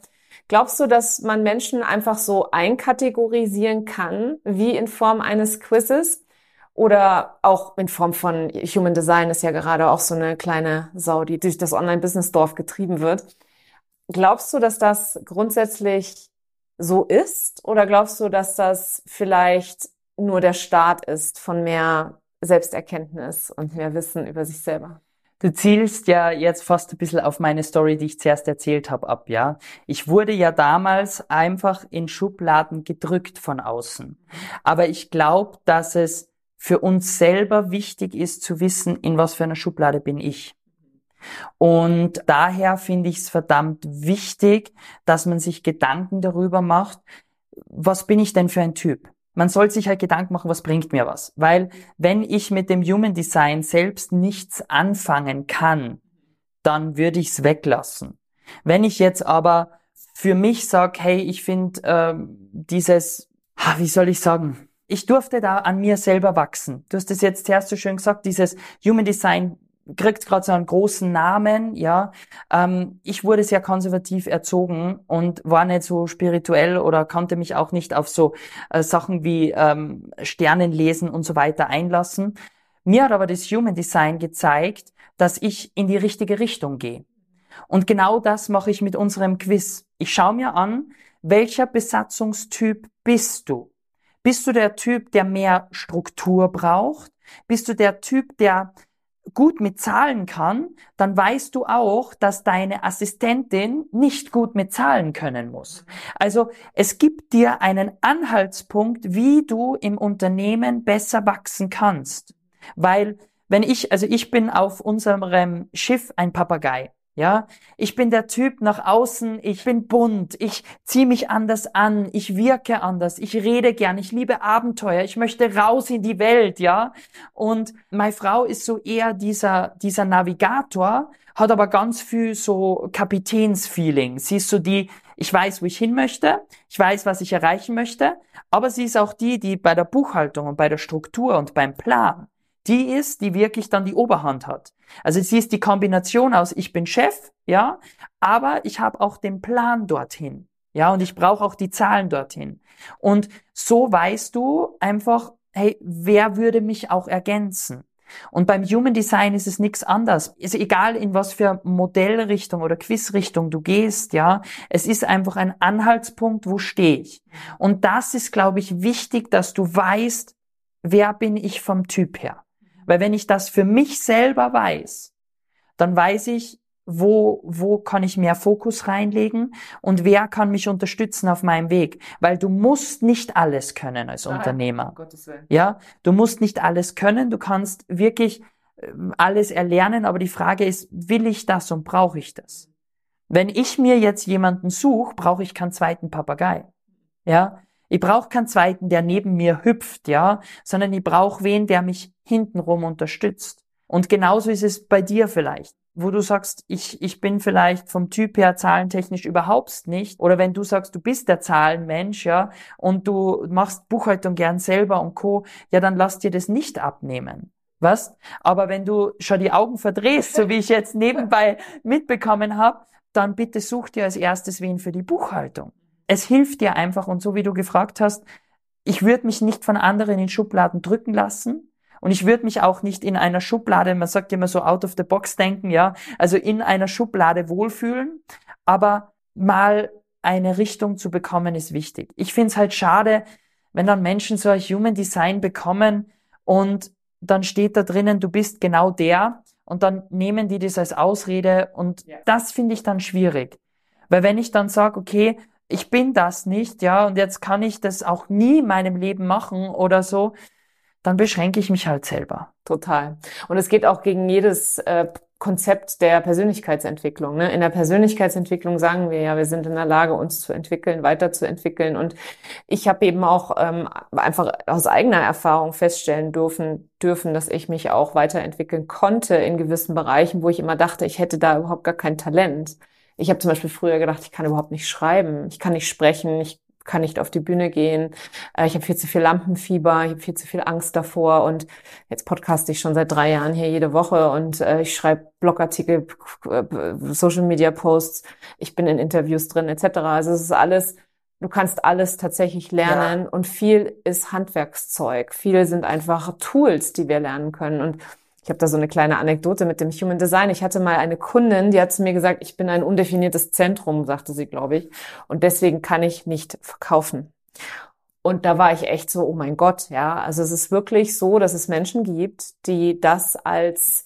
Speaker 1: Glaubst du, dass man Menschen einfach so einkategorisieren kann, wie in Form eines Quizzes? Oder auch in Form von Human Design ist ja gerade auch so eine kleine Sau, die durch das Online-Business-Dorf getrieben wird. Glaubst du, dass das grundsätzlich so ist? Oder glaubst du, dass das vielleicht nur der Start ist von mehr Selbsterkenntnis und mehr Wissen über sich selber?
Speaker 2: Du zielst ja jetzt fast ein bisschen auf meine Story, die ich zuerst erzählt habe, ab, ja. Ich wurde ja damals einfach in Schubladen gedrückt von außen. Aber ich glaube, dass es für uns selber wichtig ist zu wissen, in was für einer Schublade bin ich. Und daher finde ich es verdammt wichtig, dass man sich Gedanken darüber macht, was bin ich denn für ein Typ? Man soll sich halt Gedanken machen, was bringt mir was. Weil wenn ich mit dem Human Design selbst nichts anfangen kann, dann würde ich es weglassen. Wenn ich jetzt aber für mich sage, hey, ich finde äh, dieses, wie soll ich sagen, ich durfte da an mir selber wachsen. Du hast es jetzt zuerst so schön gesagt, dieses Human Design kriegt gerade so einen großen Namen, ja. Ähm, ich wurde sehr konservativ erzogen und war nicht so spirituell oder konnte mich auch nicht auf so äh, Sachen wie ähm, Sternenlesen und so weiter einlassen. Mir hat aber das Human Design gezeigt, dass ich in die richtige Richtung gehe. Und genau das mache ich mit unserem Quiz. Ich schaue mir an, welcher Besatzungstyp bist du? Bist du der Typ, der mehr Struktur braucht? Bist du der Typ, der gut mit Zahlen kann, dann weißt du auch, dass deine Assistentin nicht gut mit Zahlen können muss. Also es gibt dir einen Anhaltspunkt, wie du im Unternehmen besser wachsen kannst. Weil wenn ich, also ich bin auf unserem Schiff ein Papagei. Ja, ich bin der Typ nach außen, ich bin bunt, ich ziehe mich anders an, ich wirke anders, ich rede gern, ich liebe Abenteuer, ich möchte raus in die Welt, ja. Und meine Frau ist so eher dieser, dieser Navigator, hat aber ganz viel so Kapitänsfeeling. Sie ist so die, ich weiß, wo ich hin möchte, ich weiß, was ich erreichen möchte, aber sie ist auch die, die bei der Buchhaltung und bei der Struktur und beim Plan, die ist, die wirklich dann die Oberhand hat. Also sie ist die Kombination aus, ich bin Chef, ja, aber ich habe auch den Plan dorthin. Ja, und ich brauche auch die Zahlen dorthin. Und so weißt du einfach, hey, wer würde mich auch ergänzen? Und beim Human Design ist es nichts anders. Ist egal in was für Modellrichtung oder Quizrichtung du gehst, ja. Es ist einfach ein Anhaltspunkt, wo stehe ich. Und das ist, glaube ich, wichtig, dass du weißt, wer bin ich vom Typ her. Weil wenn ich das für mich selber weiß, dann weiß ich, wo, wo kann ich mehr Fokus reinlegen und wer kann mich unterstützen auf meinem Weg. Weil du musst nicht alles können als Nein, Unternehmer. Ja, du musst nicht alles können. Du kannst wirklich ähm, alles erlernen, aber die Frage ist, will ich das und brauche ich das? Wenn ich mir jetzt jemanden suche, brauche ich keinen zweiten Papagei. Ja, ich brauche keinen zweiten, der neben mir hüpft, ja, sondern ich brauche wen, der mich hintenrum unterstützt. Und genauso ist es bei dir vielleicht wo du sagst, ich, ich bin vielleicht vom Typ her zahlentechnisch überhaupt nicht. Oder wenn du sagst, du bist der Zahlenmensch, ja, und du machst Buchhaltung gern selber und Co., ja, dann lass dir das nicht abnehmen. Was? Aber wenn du schon die Augen verdrehst, so wie ich jetzt nebenbei mitbekommen habe, dann bitte such dir als erstes wen für die Buchhaltung. Es hilft dir einfach und so wie du gefragt hast, ich würde mich nicht von anderen in Schubladen drücken lassen. Und ich würde mich auch nicht in einer Schublade, man sagt immer so out of the box denken, ja, also in einer Schublade wohlfühlen, aber mal eine Richtung zu bekommen ist wichtig. Ich finde es halt schade, wenn dann Menschen so ein Human Design bekommen und dann steht da drinnen, du bist genau der und dann nehmen die das als Ausrede und ja. das finde ich dann schwierig. Weil wenn ich dann sage, okay, ich bin das nicht, ja, und jetzt kann ich das auch nie in meinem Leben machen oder so, dann beschränke ich mich halt selber.
Speaker 1: Total. Und es geht auch gegen jedes äh, Konzept der Persönlichkeitsentwicklung. Ne? In der Persönlichkeitsentwicklung sagen wir ja, wir sind in der Lage, uns zu entwickeln, weiterzuentwickeln. Und ich habe eben auch ähm, einfach aus eigener Erfahrung feststellen dürfen, dürfen, dass ich mich auch weiterentwickeln konnte in gewissen Bereichen, wo ich immer dachte, ich hätte da überhaupt gar kein Talent. Ich habe zum Beispiel früher gedacht, ich kann überhaupt nicht schreiben, ich kann nicht sprechen, ich kann nicht auf die Bühne gehen, äh, ich habe viel zu viel Lampenfieber, ich habe viel zu viel Angst davor. Und jetzt podcaste ich schon seit drei Jahren hier jede Woche. Und äh, ich schreibe Blogartikel, äh, Social Media Posts, ich bin in Interviews drin etc. Also es ist alles, du kannst alles tatsächlich lernen. Ja. und viel ist Handwerkszeug, viel sind einfach Tools, die wir lernen können. Und ich habe da so eine kleine Anekdote mit dem Human Design. Ich hatte mal eine Kundin, die hat zu mir gesagt, ich bin ein undefiniertes Zentrum, sagte sie, glaube ich. Und deswegen kann ich nicht verkaufen. Und da war ich echt so, oh mein Gott, ja. Also es ist wirklich so, dass es Menschen gibt, die das als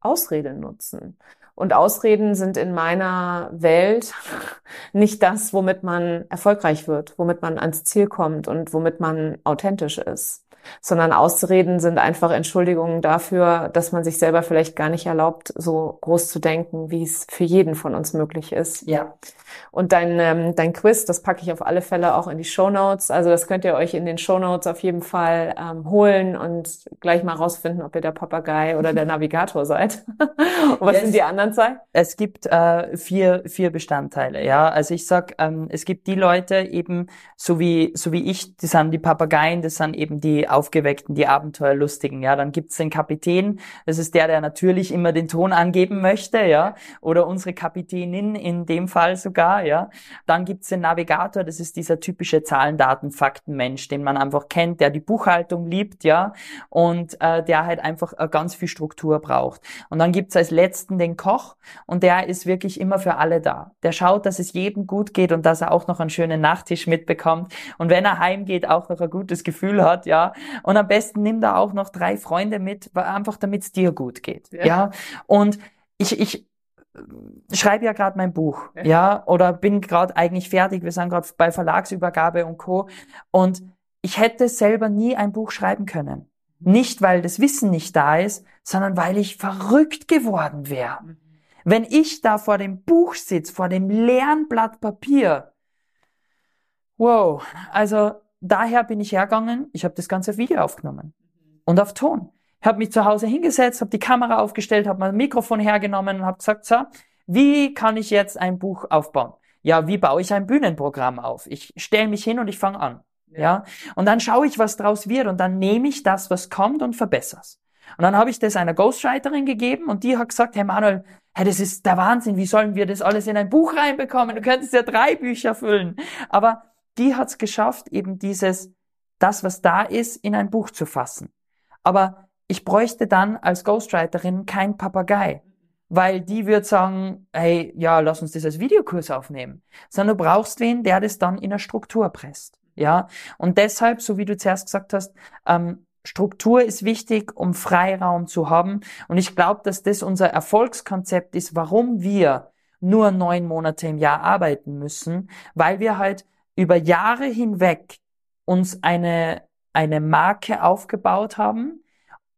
Speaker 1: Ausrede nutzen. Und Ausreden sind in meiner Welt nicht das, womit man erfolgreich wird, womit man ans Ziel kommt und womit man authentisch ist sondern Ausreden sind einfach Entschuldigungen dafür, dass man sich selber vielleicht gar nicht erlaubt, so groß zu denken, wie es für jeden von uns möglich ist.
Speaker 2: Ja.
Speaker 1: Und dein, ähm, dein Quiz, das packe ich auf alle Fälle auch in die Show Notes. Also das könnt ihr euch in den Show Notes auf jeden Fall ähm, holen und gleich mal rausfinden, ob ihr der Papagei oder der Navigator seid. und was yes. sind die anderen zwei?
Speaker 2: Es gibt äh, vier, vier Bestandteile. Ja, also ich sag, ähm, es gibt die Leute eben, so wie so wie ich, die sind die Papageien, das sind eben die Aufgeweckten, die Abenteuerlustigen. Ja, dann gibt's den Kapitän. Das ist der, der natürlich immer den Ton angeben möchte. Ja, oder unsere Kapitänin in dem Fall sogar. Ja, dann gibt's den Navigator. Das ist dieser typische Zahlen, Daten, Fakten den man einfach kennt, der die Buchhaltung liebt. Ja, und äh, der halt einfach äh, ganz viel Struktur braucht. Und dann gibt's als letzten den Koch und der ist wirklich immer für alle da. Der schaut, dass es jedem gut geht und dass er auch noch einen schönen Nachttisch mitbekommt. Und wenn er heimgeht, auch noch ein gutes Gefühl hat, ja, und am besten nimm da auch noch drei Freunde mit, einfach damit es dir gut geht. Ja. ja? Und ich, ich äh, schreibe ja gerade mein Buch, ja, ja oder bin gerade eigentlich fertig. Wir sind gerade bei Verlagsübergabe und Co. Und ich hätte selber nie ein Buch schreiben können. Nicht, weil das Wissen nicht da ist, sondern weil ich verrückt geworden wäre. Mhm Wenn ich da vor dem Buch sitze, vor dem leeren Blatt Papier, wow, also daher bin ich hergegangen, ich habe das ganze Video aufgenommen und auf Ton. Ich habe mich zu Hause hingesetzt, habe die Kamera aufgestellt, habe mein Mikrofon hergenommen und habe gesagt, so, wie kann ich jetzt ein Buch aufbauen? Ja, wie baue ich ein Bühnenprogramm auf? Ich stelle mich hin und ich fange an. Ja. ja. Und dann schaue ich, was draus wird und dann nehme ich das, was kommt und verbessere Und dann habe ich das einer Ghostwriterin gegeben und die hat gesagt, hey Manuel, hey, das ist der Wahnsinn, wie sollen wir das alles in ein Buch reinbekommen? Du könntest ja drei Bücher füllen. Aber die hat es geschafft, eben dieses, das, was da ist, in ein Buch zu fassen. Aber ich bräuchte dann als Ghostwriterin kein Papagei, weil die wird sagen, hey, ja, lass uns das als Videokurs aufnehmen. Sondern du brauchst wen, der das dann in eine Struktur presst. Ja, und deshalb, so wie du zuerst gesagt hast, ähm, Struktur ist wichtig, um Freiraum zu haben. Und ich glaube, dass das unser Erfolgskonzept ist, warum wir nur neun Monate im Jahr arbeiten müssen, weil wir halt über Jahre hinweg uns eine, eine Marke aufgebaut haben,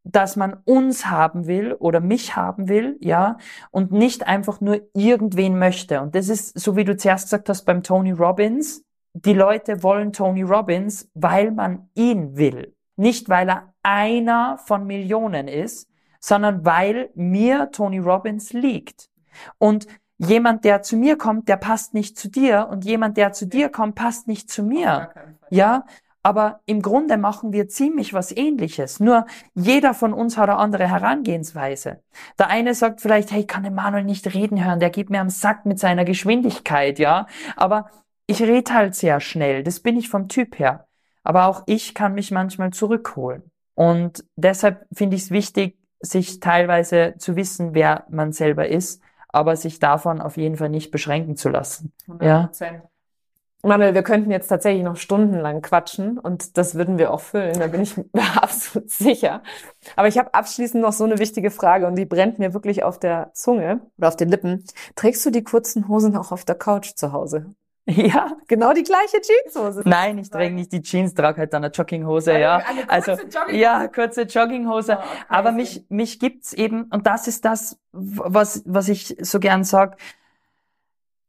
Speaker 2: dass man uns haben will oder mich haben will, ja, und nicht einfach nur irgendwen möchte. Und das ist, so wie du zuerst gesagt hast beim Tony Robbins, die Leute wollen Tony Robbins, weil man ihn will. Nicht, weil er einer von Millionen ist, sondern weil mir Tony Robbins liegt. Und jemand, der zu mir kommt, der passt nicht zu dir und jemand, der zu dir kommt, passt nicht zu mir. Ja, aber im Grunde machen wir ziemlich was ähnliches. Nur jeder von uns hat eine andere Herangehensweise. Der eine sagt vielleicht, hey, ich kann Emanuel nicht reden hören, der geht mir am Sack mit seiner Geschwindigkeit, ja. Aber ich rede halt sehr schnell, das bin ich vom Typ her. Aber auch ich kann mich manchmal zurückholen. Und deshalb finde ich es wichtig, sich teilweise zu wissen, wer man selber ist aber sich davon auf jeden Fall nicht beschränken zu lassen. 100%. Ja.
Speaker 1: Manuel, wir könnten jetzt tatsächlich noch stundenlang quatschen und das würden wir auch füllen, da bin ich mir absolut sicher. Aber ich habe abschließend noch so eine wichtige Frage und die brennt mir wirklich auf der Zunge oder auf den Lippen. Trägst du die kurzen Hosen auch auf der Couch zu Hause?
Speaker 2: Ja, genau die gleiche Jeanshose. Nein, ich trage nicht die Jeans, trage halt dann eine Jogginghose, eine, ja. Eine also Jogginghose. ja, kurze Jogginghose. Oh, Aber mich mich gibt's eben und das ist das, was was ich so gern sag.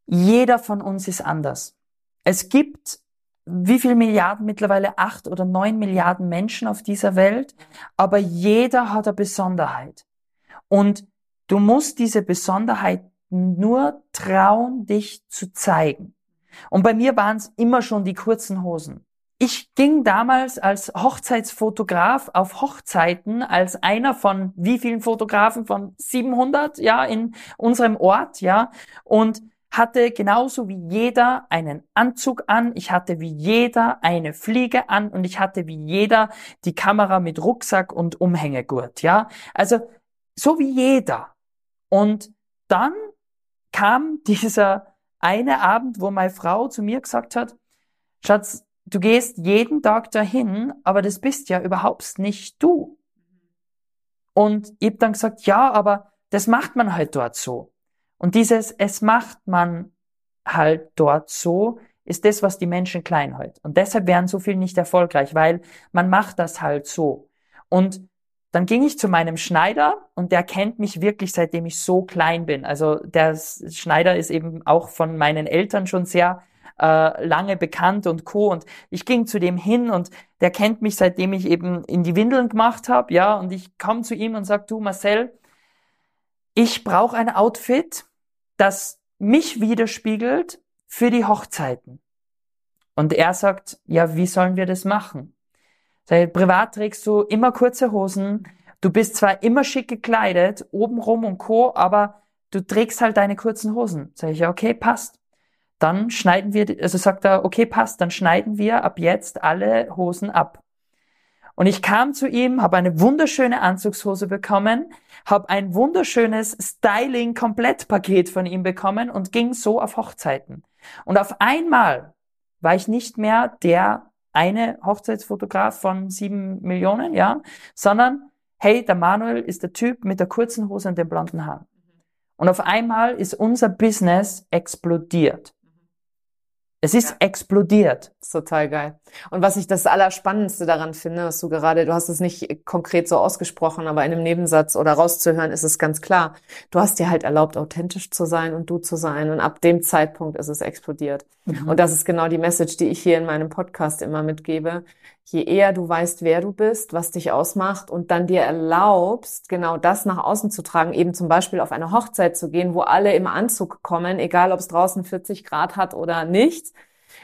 Speaker 2: Jeder von uns ist anders. Es gibt wie viel Milliarden mittlerweile acht oder neun Milliarden Menschen auf dieser Welt, aber jeder hat eine Besonderheit und du musst diese Besonderheit nur trauen, dich zu zeigen. Und bei mir waren es immer schon die kurzen Hosen. Ich ging damals als Hochzeitsfotograf auf Hochzeiten als einer von wie vielen Fotografen von 700 ja in unserem Ort ja und hatte genauso wie jeder einen Anzug an, ich hatte wie jeder eine Fliege an und ich hatte wie jeder die Kamera mit Rucksack und Umhängegurt, ja? Also so wie jeder. Und dann kam dieser eine Abend, wo meine Frau zu mir gesagt hat, Schatz, du gehst jeden Tag dahin, aber das bist ja überhaupt nicht du. Und ich habe dann gesagt, ja, aber das macht man halt dort so. Und dieses, es macht man halt dort so, ist das, was die Menschen klein hält. Und deshalb werden so viel nicht erfolgreich, weil man macht das halt so. Und dann ging ich zu meinem Schneider und der kennt mich wirklich seitdem ich so klein bin. Also der Schneider ist eben auch von meinen Eltern schon sehr äh, lange bekannt und co. Und ich ging zu dem hin und der kennt mich seitdem ich eben in die Windeln gemacht habe, ja. Und ich komme zu ihm und sag, du Marcel, ich brauche ein Outfit, das mich widerspiegelt für die Hochzeiten. Und er sagt, ja, wie sollen wir das machen? Privat trägst du immer kurze Hosen. Du bist zwar immer schick gekleidet, obenrum und co., aber du trägst halt deine kurzen Hosen. Sag ich, ja, okay, passt. Dann schneiden wir, also sagt er, okay, passt, dann schneiden wir ab jetzt alle Hosen ab. Und ich kam zu ihm, habe eine wunderschöne Anzugshose bekommen, habe ein wunderschönes Styling-Komplettpaket von ihm bekommen und ging so auf Hochzeiten. Und auf einmal war ich nicht mehr der eine Hochzeitsfotograf von sieben Millionen, ja, sondern hey, der Manuel ist der Typ mit der kurzen Hose und den blonden Haaren. Und auf einmal ist unser Business explodiert. Es ist ja. explodiert.
Speaker 1: Das ist total geil. Und was ich das Allerspannendste daran finde, was du gerade, du hast es nicht konkret so ausgesprochen, aber in einem Nebensatz oder rauszuhören, ist es ganz klar. Du hast dir halt erlaubt, authentisch zu sein und du zu sein. Und ab dem Zeitpunkt ist es explodiert. Mhm. Und das ist genau die Message, die ich hier in meinem Podcast immer mitgebe. Je eher du weißt, wer du bist, was dich ausmacht und dann dir erlaubst, genau das nach außen zu tragen, eben zum Beispiel auf eine Hochzeit zu gehen, wo alle im Anzug kommen, egal ob es draußen 40 Grad hat oder nicht,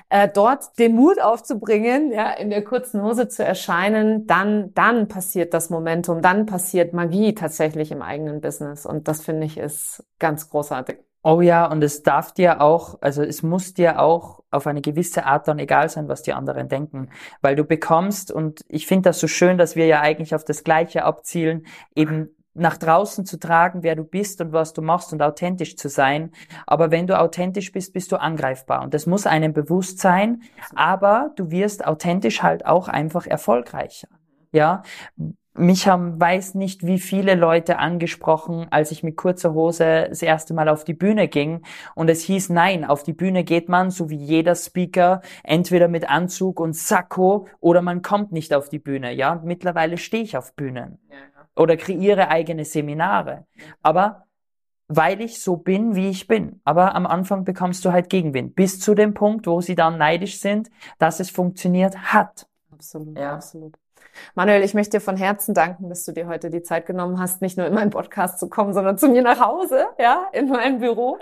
Speaker 1: äh, dort den Mut aufzubringen, ja, in der kurzen Hose zu erscheinen, dann, dann passiert das Momentum, dann passiert Magie tatsächlich im eigenen Business. Und das finde ich ist ganz großartig.
Speaker 2: Oh ja, und es darf dir auch, also es muss dir auch auf eine gewisse Art dann egal sein, was die anderen denken, weil du bekommst, und ich finde das so schön, dass wir ja eigentlich auf das Gleiche abzielen, eben nach draußen zu tragen, wer du bist und was du machst und authentisch zu sein. Aber wenn du authentisch bist, bist du angreifbar. Und das muss einem bewusst sein. Aber du wirst authentisch halt auch einfach erfolgreicher. Ja. Mich haben, weiß nicht, wie viele Leute angesprochen, als ich mit kurzer Hose das erste Mal auf die Bühne ging. Und es hieß, nein, auf die Bühne geht man, so wie jeder Speaker, entweder mit Anzug und Sakko oder man kommt nicht auf die Bühne. Ja, mittlerweile stehe ich auf Bühnen. Ja oder kreiere eigene Seminare. Aber weil ich so bin, wie ich bin. Aber am Anfang bekommst du halt Gegenwind. Bis zu dem Punkt, wo sie dann neidisch sind, dass es funktioniert hat.
Speaker 1: Absolut, ja. absolut. Manuel, ich möchte dir von Herzen danken, dass du dir heute die Zeit genommen hast, nicht nur in meinen Podcast zu kommen, sondern zu mir nach Hause, ja, in mein Büro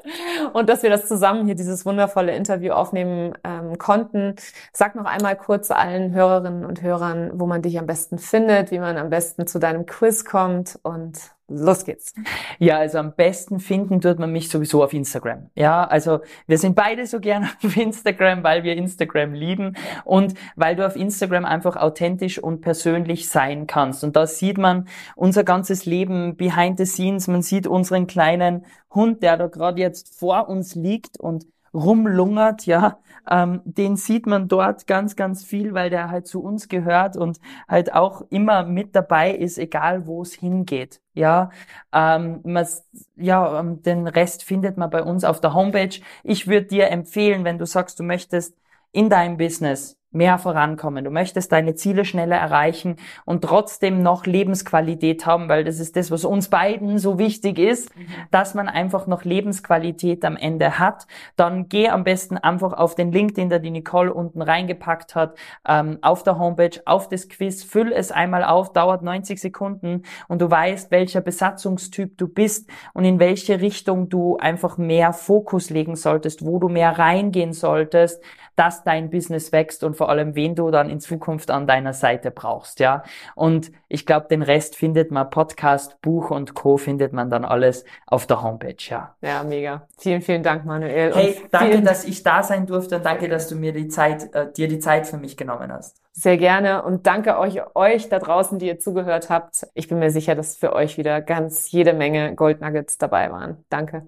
Speaker 1: und dass wir das zusammen hier dieses wundervolle Interview aufnehmen ähm, konnten. Sag noch einmal kurz allen Hörerinnen und Hörern, wo man dich am besten findet, wie man am besten zu deinem Quiz kommt und Los geht's.
Speaker 2: Ja, also am besten finden tut man mich sowieso auf Instagram. Ja, also wir sind beide so gerne auf Instagram, weil wir Instagram lieben und weil du auf Instagram einfach authentisch und persönlich sein kannst. Und da sieht man unser ganzes Leben behind the scenes. Man sieht unseren kleinen Hund, der da gerade jetzt vor uns liegt und rumlungert, ja, ähm, den sieht man dort ganz, ganz viel, weil der halt zu uns gehört und halt auch immer mit dabei ist, egal wo es hingeht. Ja, ähm, man, ja, ähm, den Rest findet man bei uns auf der Homepage. Ich würde dir empfehlen, wenn du sagst, du möchtest in deinem Business mehr vorankommen. Du möchtest deine Ziele schneller erreichen und trotzdem noch Lebensqualität haben, weil das ist das, was uns beiden so wichtig ist, mhm. dass man einfach noch Lebensqualität am Ende hat. Dann geh am besten einfach auf den Link, den da die Nicole unten reingepackt hat, ähm, auf der Homepage, auf das Quiz, füll es einmal auf, dauert 90 Sekunden und du weißt, welcher Besatzungstyp du bist und in welche Richtung du einfach mehr Fokus legen solltest, wo du mehr reingehen solltest, dass dein Business wächst und vor allem, wen du dann in Zukunft an deiner Seite brauchst, ja. Und ich glaube, den Rest findet man, Podcast, Buch und Co. findet man dann alles auf der Homepage, ja.
Speaker 1: Ja, mega. Vielen, vielen Dank, Manuel.
Speaker 2: Hey, danke, dass ich da sein durfte und danke, dass du mir die Zeit, äh, dir die Zeit für mich genommen hast.
Speaker 1: Sehr gerne und danke euch, euch da draußen, die ihr zugehört habt. Ich bin mir sicher, dass für euch wieder ganz jede Menge Gold Nuggets dabei waren. Danke.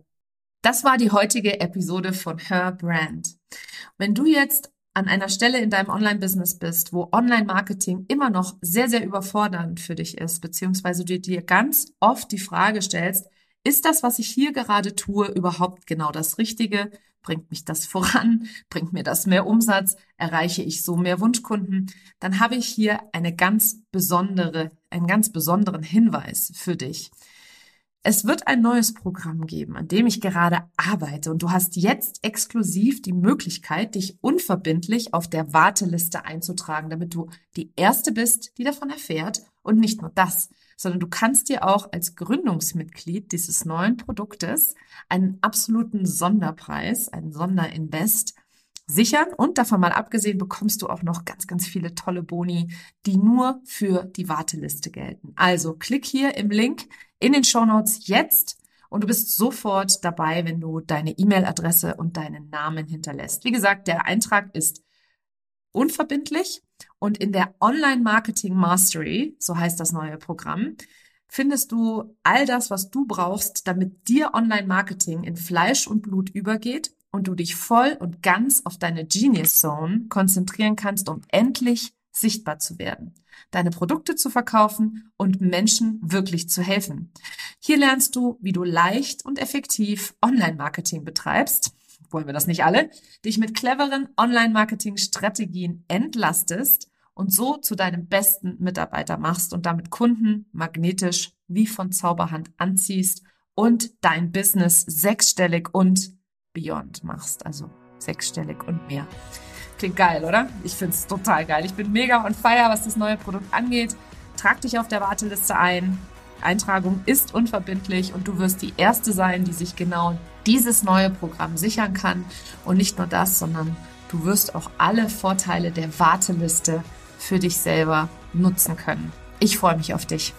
Speaker 1: Das war die heutige Episode von Her Brand. Wenn du jetzt an einer Stelle in deinem Online-Business bist, wo Online-Marketing immer noch sehr, sehr überfordernd für dich ist, beziehungsweise du dir ganz oft die Frage stellst, ist das, was ich hier gerade tue, überhaupt genau das Richtige? Bringt mich das voran? Bringt mir das mehr Umsatz? Erreiche ich so mehr Wunschkunden? Dann habe ich hier eine ganz besondere, einen ganz besonderen Hinweis für dich. Es wird ein neues Programm geben, an dem ich gerade arbeite und du hast jetzt exklusiv die Möglichkeit, dich unverbindlich auf der Warteliste einzutragen, damit du die Erste bist, die davon erfährt. Und nicht nur das, sondern du kannst dir auch als Gründungsmitglied dieses neuen Produktes einen absoluten Sonderpreis, einen Sonderinvest sichern und davon mal abgesehen bekommst du auch noch ganz, ganz viele tolle Boni, die nur für die Warteliste gelten. Also klick hier im Link in den Show Notes jetzt und du bist sofort dabei, wenn du deine E-Mail-Adresse und deinen Namen hinterlässt. Wie gesagt, der Eintrag ist unverbindlich und in der Online Marketing Mastery, so heißt das neue Programm, findest du all das, was du brauchst, damit dir Online Marketing in Fleisch und Blut übergeht und du dich voll und ganz auf deine Genius Zone konzentrieren kannst, um endlich sichtbar zu werden, deine Produkte zu verkaufen und Menschen wirklich zu helfen. Hier lernst du, wie du leicht und effektiv Online-Marketing betreibst, wollen wir das nicht alle, dich mit cleveren Online-Marketing-Strategien entlastest und so zu deinem besten Mitarbeiter machst und damit Kunden magnetisch wie von Zauberhand anziehst und dein Business sechsstellig und beyond machst, also sechsstellig und mehr. Klingt geil, oder? Ich find's total geil. Ich bin mega on fire, was das neue Produkt angeht. Trag dich auf der Warteliste ein. Eintragung ist unverbindlich und du wirst die erste sein, die sich genau dieses neue Programm sichern kann. Und nicht nur das, sondern du wirst auch alle Vorteile der Warteliste für dich selber nutzen können. Ich freue mich auf dich.